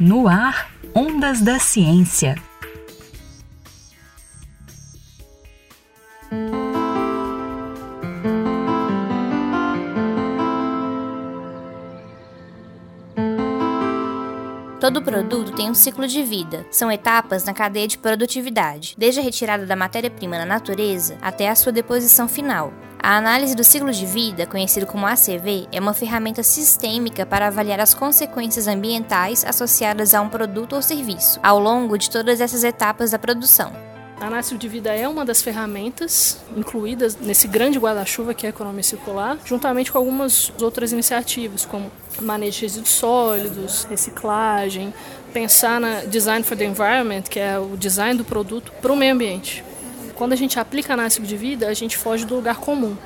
No ar, Ondas da Ciência. Todo produto tem um ciclo de vida. São etapas na cadeia de produtividade, desde a retirada da matéria-prima na natureza até a sua deposição final. A análise do ciclo de vida, conhecido como ACV, é uma ferramenta sistêmica para avaliar as consequências ambientais associadas a um produto ou serviço, ao longo de todas essas etapas da produção. A análise de vida é uma das ferramentas incluídas nesse grande guarda-chuva que é a economia circular, juntamente com algumas outras iniciativas, como manejo de resíduos sólidos, reciclagem, pensar na design for the environment, que é o design do produto para o meio ambiente. Quando a gente aplica a análise de vida, a gente foge do lugar comum.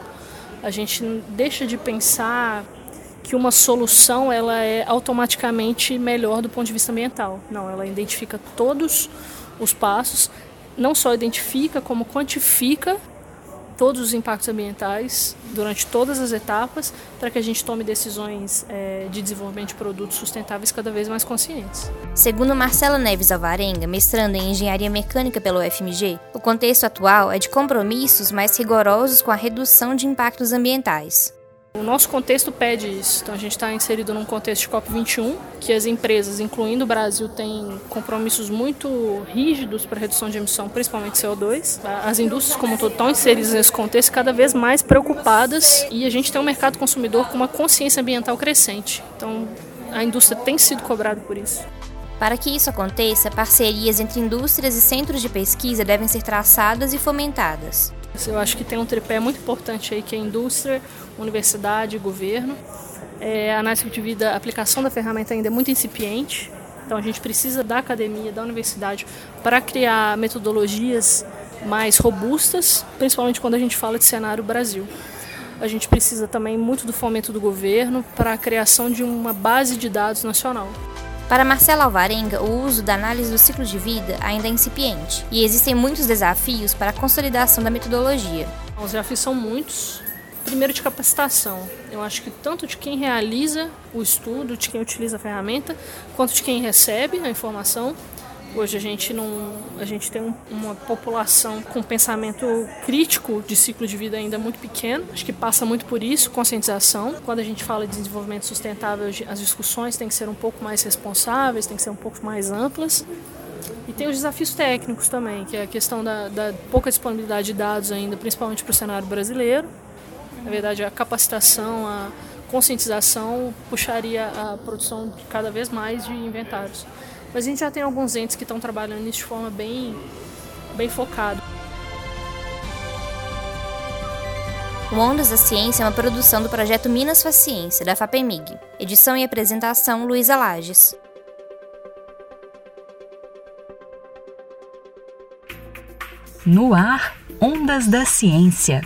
A gente deixa de pensar que uma solução ela é automaticamente melhor do ponto de vista ambiental. Não, ela identifica todos os passos, não só identifica, como quantifica todos os impactos ambientais durante todas as etapas para que a gente tome decisões é, de desenvolvimento de produtos sustentáveis cada vez mais conscientes. Segundo Marcela Neves Alvarenga, mestrando em Engenharia Mecânica pelo UFMG, o contexto atual é de compromissos mais rigorosos com a redução de impactos ambientais. O nosso contexto pede isso. Então a gente está inserido num contexto de COP21, que as empresas, incluindo o Brasil, têm compromissos muito rígidos para redução de emissão, principalmente CO2. As indústrias como um todo estão inseridas nesse contexto cada vez mais preocupadas e a gente tem um mercado consumidor com uma consciência ambiental crescente. Então a indústria tem sido cobrada por isso. Para que isso aconteça, parcerias entre indústrias e centros de pesquisa devem ser traçadas e fomentadas. Eu acho que tem um tripé muito importante aí que é indústria, universidade e governo. É, a análise de vida, a aplicação da ferramenta ainda é muito incipiente, então a gente precisa da academia, da universidade para criar metodologias mais robustas, principalmente quando a gente fala de cenário Brasil. A gente precisa também muito do fomento do governo para a criação de uma base de dados nacional. Para Marcela Alvarenga, o uso da análise do ciclo de vida ainda é incipiente e existem muitos desafios para a consolidação da metodologia. Os desafios são muitos. Primeiro, de capacitação. Eu acho que tanto de quem realiza o estudo, de quem utiliza a ferramenta, quanto de quem recebe a informação, Hoje a gente não, a gente tem um, uma população com pensamento crítico de ciclo de vida ainda muito pequeno. Acho que passa muito por isso, conscientização. Quando a gente fala de desenvolvimento sustentável, as discussões têm que ser um pouco mais responsáveis, têm que ser um pouco mais amplas. E tem os desafios técnicos também, que é a questão da, da pouca disponibilidade de dados ainda, principalmente para o cenário brasileiro. Na verdade, a capacitação, a conscientização puxaria a produção cada vez mais de inventários. Mas a gente já tem alguns entes que estão trabalhando nisso de forma bem, bem focada. O Ondas da Ciência é uma produção do projeto Minas Faz Ciência, da FAPEMIG. Edição e apresentação, Luísa Lages. No ar, Ondas da Ciência.